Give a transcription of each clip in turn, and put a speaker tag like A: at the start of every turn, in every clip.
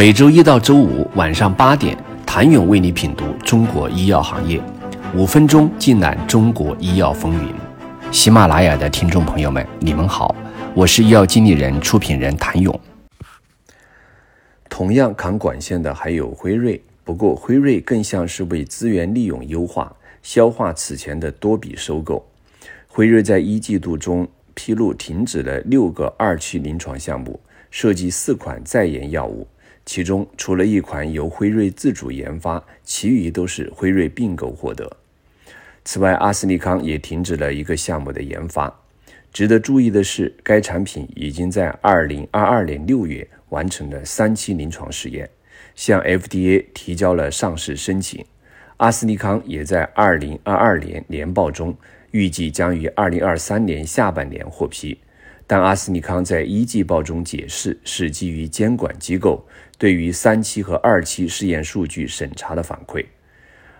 A: 每周一到周五晚上八点，谭勇为你品读中国医药行业，五分钟尽览中国医药风云。喜马拉雅的听众朋友们，你们好，我是医药经理人、出品人谭勇。同样扛管线的还有辉瑞，不过辉瑞更像是为资源利用优化消化此前的多笔收购。辉瑞在一季度中披露停止了六个二期临床项目，涉及四款在研药物。其中除了一款由辉瑞自主研发，其余都是辉瑞并购获得。此外，阿斯利康也停止了一个项目的研发。值得注意的是，该产品已经在2022年6月完成了三期临床试验，向 FDA 提交了上市申请。阿斯利康也在2022年年报中预计将于2023年下半年获批。但阿斯利康在一季报中解释，是基于监管机构对于三期和二期试验数据审查的反馈。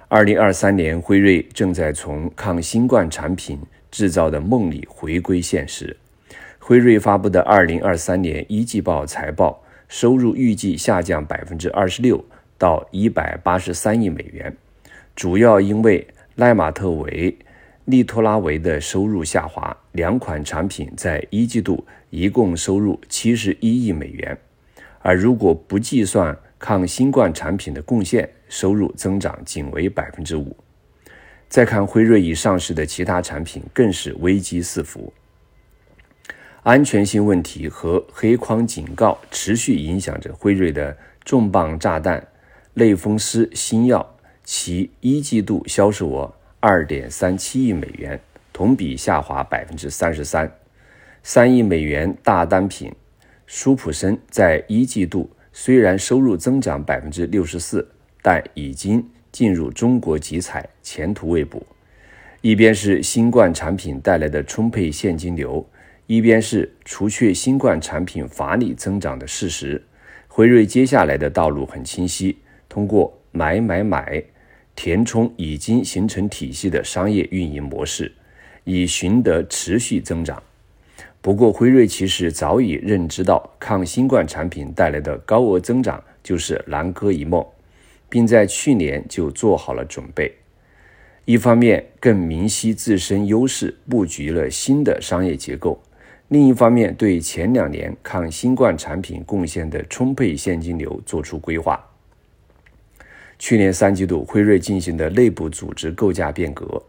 A: 二零二三年，辉瑞正在从抗新冠产品制造的梦里回归现实。辉瑞发布的二零二三年一季报财报，收入预计下降百分之二十六到一百八十三亿美元，主要因为赖马特韦。利托拉韦的收入下滑，两款产品在一季度一共收入七十一亿美元，而如果不计算抗新冠产品的贡献，收入增长仅为百分之五。再看辉瑞已上市的其他产品，更是危机四伏，安全性问题和黑框警告持续影响着辉瑞的重磅炸弹类风湿新药，其一季度销售额。二点三七亿美元，同比下滑百分之三十三。三亿美元大单品舒普生在一季度虽然收入增长百分之六十四，但已经进入中国集采，前途未卜。一边是新冠产品带来的充沛现金流，一边是除却新冠产品乏力增长的事实。辉瑞接下来的道路很清晰，通过买买买。填充已经形成体系的商业运营模式，以寻得持续增长。不过，辉瑞其实早已认知到抗新冠产品带来的高额增长就是南柯一梦，并在去年就做好了准备。一方面更明晰自身优势，布局了新的商业结构；另一方面对前两年抗新冠产品贡献的充沛现金流做出规划。去年三季度，辉瑞进行的内部组织构架变革，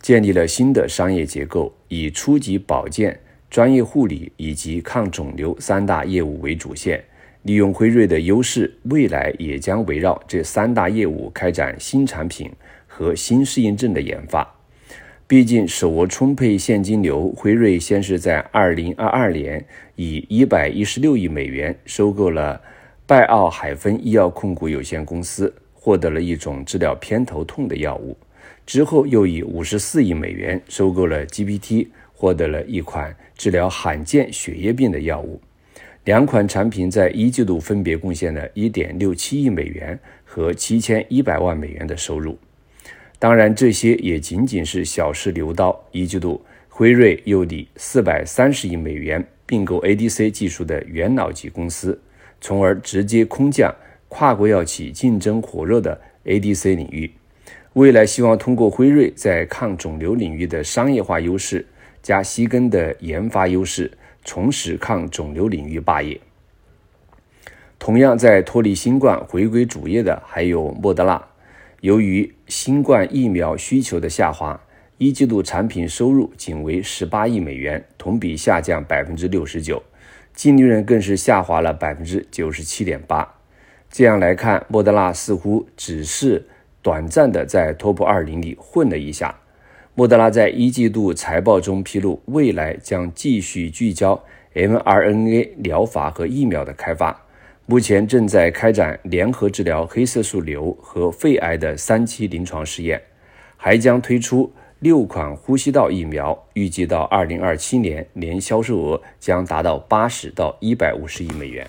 A: 建立了新的商业结构，以初级保健、专业护理以及抗肿瘤三大业务为主线。利用辉瑞的优势，未来也将围绕这三大业务开展新产品和新适应症的研发。毕竟手握充沛现金流，辉瑞先是在二零二二年以一百一十六亿美元收购了拜奥海芬医药控股有限公司。获得了一种治疗偏头痛的药物，之后又以五十四亿美元收购了 GPT，获得了一款治疗罕见血液病的药物。两款产品在一季度分别贡献了一点六七亿美元和七千一百万美元的收入。当然，这些也仅仅是小试牛刀。一季度，辉瑞又以四百三十亿美元并购 ADC 技术的元老级公司，从而直接空降。跨国药企竞争火热的 ADC 领域，未来希望通过辉瑞在抗肿瘤领域的商业化优势，加西根的研发优势，重拾抗肿瘤领域霸业。同样在脱离新冠回归主业的还有莫德纳，由于新冠疫苗需求的下滑，一季度产品收入仅为十八亿美元，同比下降百分之六十九，净利润更是下滑了百分之九十七点八。这样来看，莫德纳似乎只是短暂的在 TOP 二零里混了一下。莫德纳在一季度财报中披露，未来将继续聚焦 mRNA 疗法和疫苗的开发，目前正在开展联合治疗黑色素瘤和肺癌的三期临床试验，还将推出六款呼吸道疫苗，预计到二零二七年年销售额将达到八十到一百五十亿美元。